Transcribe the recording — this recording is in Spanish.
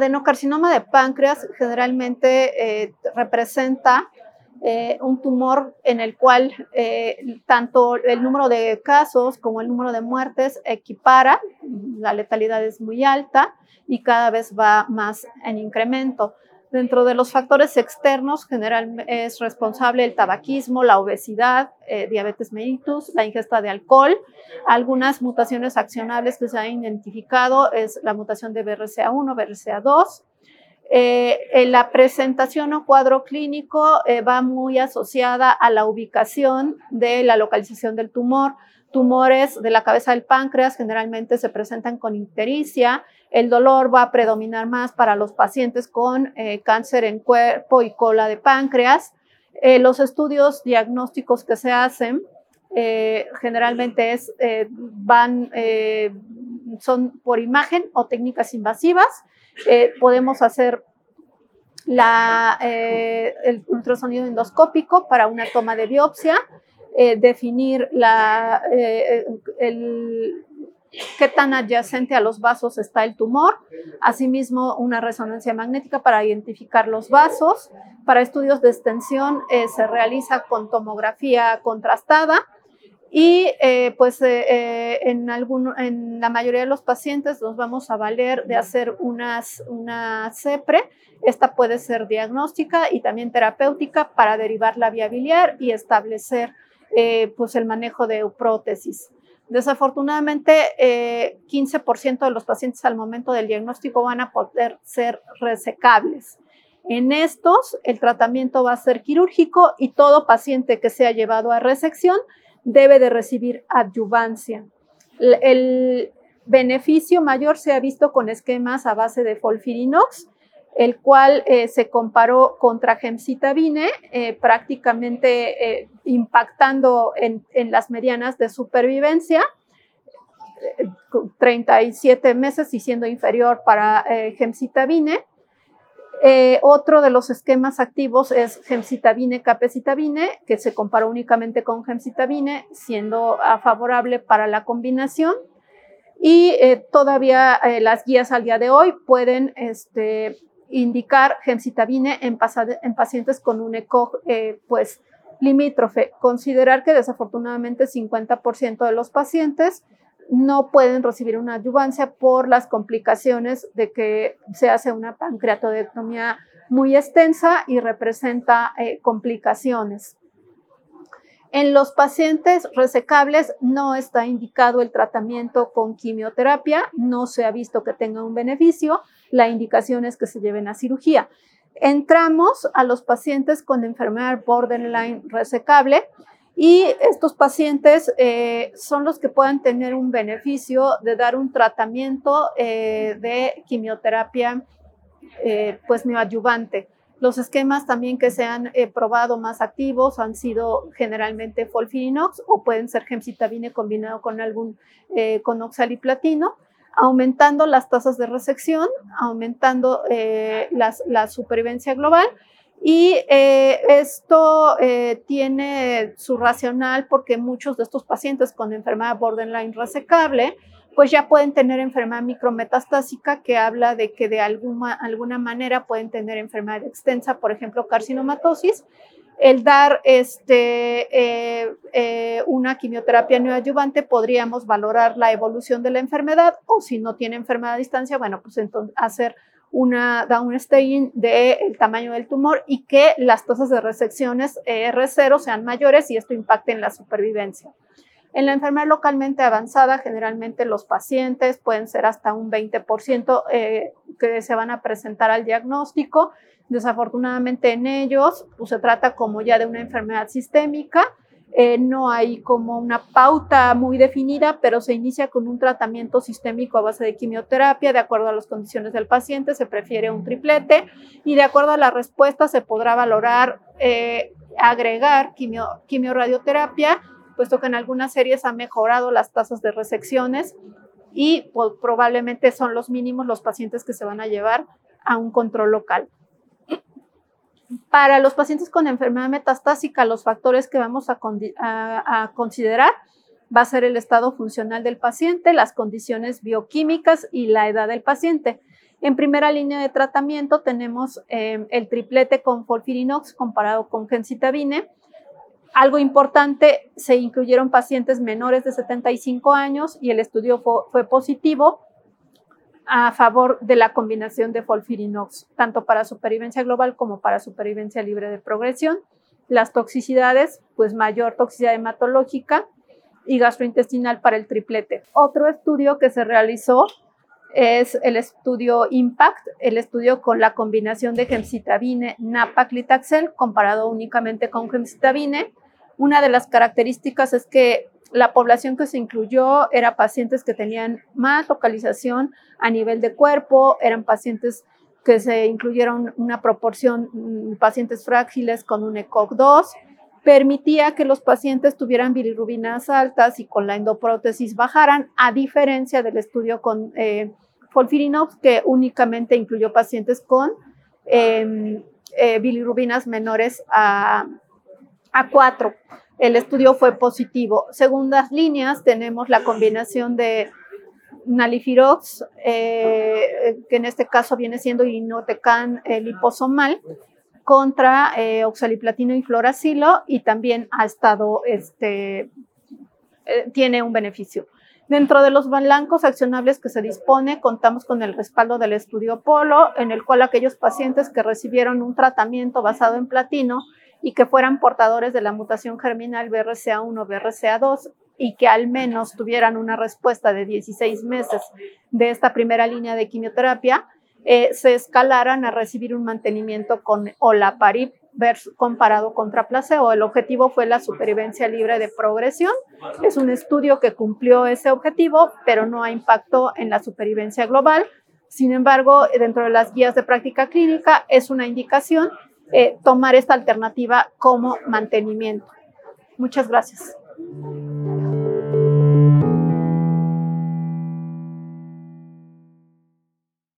adenocarcinoma de páncreas generalmente eh, representa eh, un tumor en el cual eh, tanto el número de casos como el número de muertes equipara, la letalidad es muy alta y cada vez va más en incremento. Dentro de los factores externos, generalmente es responsable el tabaquismo, la obesidad, eh, diabetes mellitus, la ingesta de alcohol. Algunas mutaciones accionables que se han identificado es la mutación de BRCA1, BRCA2, eh, la presentación o cuadro clínico eh, va muy asociada a la ubicación de la localización del tumor. Tumores de la cabeza del páncreas generalmente se presentan con ictericia. El dolor va a predominar más para los pacientes con eh, cáncer en cuerpo y cola de páncreas. los estudios diagnósticos que se hacen generalmente es, van, son por imagen o técnicas invasivas eh, podemos hacer eh, el ultrasonido endoscópico para una toma de biopsia, eh, definir la, qué tan adyacente a los vasos está el tumor, asimismo una resonancia magnética para identificar los vasos. Para estudios de extensión se realiza con tomografía contrastada y eh, pues eh, eh, en, en la mayoría de los pacientes nos vamos a valer de hacer unas, una CEPRE. Esta puede ser diagnóstica y también terapéutica para derivar la vía biliar y establecer pues el manejo de prótesis. Desafortunadamente, 15% de los pacientes al momento del diagnóstico van a poder ser resecables. En estos, el tratamiento va a ser quirúrgico y todo paciente que sea llevado a resección debe de recibir adyuvancia. El beneficio mayor se ha visto con esquemas a base de folfirinox, el cual eh, se comparó contra gemcitabine, eh, prácticamente eh, impactando en, las medianas de supervivencia, 37 meses y siendo inferior para gemcitabine, otro de los esquemas activos es gemcitabine, capecitabine, que se comparó únicamente con gemcitabine, siendo favorable para la combinación. Y todavía las guías al día de hoy pueden este, indicar gemcitabine en, en, pacientes con un ECOG pues, limítrofe. Considerar que desafortunadamente 50% de los pacientes no pueden recibir una adyuvancia por las complicaciones de que se hace una pancreatodectomía muy extensa y representa eh, complicaciones. En los pacientes resecables no está indicado el tratamiento con quimioterapia, no se ha visto que tenga un beneficio, la indicación es que se lleven a cirugía. Entramos a los pacientes con enfermedad borderline resecable, y estos pacientes eh, son los que pueden tener un beneficio de dar un tratamiento eh, de quimioterapia eh, pues neoadyuvante. Los esquemas también que se han probado más activos han sido generalmente folfirinox o pueden ser gemcitabine combinado con algún con oxaliplatino, aumentando las tasas de resección, aumentando la supervivencia global. Y eh, esto eh, tiene su racional porque muchos de estos pacientes con enfermedad borderline resecable, pues ya pueden tener enfermedad micrometastásica que habla de que de alguna, alguna manera pueden tener enfermedad extensa, por ejemplo, carcinomatosis. El dar este, eh, una quimioterapia neoadyuvante podríamos valorar la evolución de la enfermedad o si no tiene enfermedad a distancia, bueno, pues entonces hacer una downstaging del tamaño del tumor y que las tasas de resecciones R0 sean mayores y esto impacte en la supervivencia. En la enfermedad localmente avanzada, generalmente los pacientes pueden ser hasta un 20% eh, que se van a presentar al diagnóstico. Desafortunadamente en ellos pues, se trata como ya de una enfermedad sistémica eh, no hay como una pauta muy definida, pero se inicia con un tratamiento sistémico a base de quimioterapia. De acuerdo a las condiciones del paciente, se prefiere un triplete y de acuerdo a la respuesta se podrá valorar eh, agregar quimio, puesto que en algunas series ha mejorado las tasas de resecciones y pues, probablemente son los mínimos los pacientes que se van a llevar a un control local. Para los pacientes con enfermedad metastásica, los factores que vamos a, considerar va a ser el estado funcional del paciente, las condiciones bioquímicas y la edad del paciente. En primera línea de tratamiento tenemos eh, el triplete con folfirinox comparado con gemcitabine. Algo importante, se incluyeron pacientes menores de 75 años y el estudio fue, positivo a favor de la combinación de folfirinox, tanto para supervivencia global como para supervivencia libre de progresión. Las toxicidades, pues mayor toxicidad hematológica y gastrointestinal para el triplete. Otro estudio que se realizó es el estudio IMPACT, el estudio con la combinación de gemcitabine, napa-clitaxel, comparado únicamente con gemcitabine. Una de las características es que la población que se incluyó era pacientes que tenían más localización a nivel de cuerpo, eran pacientes que se incluyeron una proporción, mm, pacientes frágiles con un ECOG 2, permitía que los pacientes tuvieran bilirrubinas altas y con la endoprótesis bajaran, a diferencia del estudio con eh, Folfirinox, que únicamente incluyó pacientes con em, eh, bilirrubinas menores a, a 4. El estudio fue positivo. Segundas líneas, tenemos la combinación de nalifirox, eh, que en este caso viene siendo irinotecan liposomal, contra eh, oxaliplatino y floracilo y también ha estado, este, eh, tiene un beneficio. Dentro de los blancos accionables que se dispone, contamos con el respaldo del estudio Polo, en el cual aquellos pacientes que recibieron un tratamiento basado en platino y que fueran portadores de la mutación germinal BRCA1 o BRCA2 y que al menos tuvieran una respuesta de 16 meses de esta primera línea de quimioterapia, eh, se escalaran a recibir un mantenimiento con olaparib comparado contra placebo. El objetivo fue la supervivencia libre de progresión. Es un estudio que cumplió ese objetivo, pero no ha impacto en la supervivencia global. Sin embargo, dentro de las guías de práctica clínica es una indicación eh, tomar esta alternativa como mantenimiento. Muchas gracias.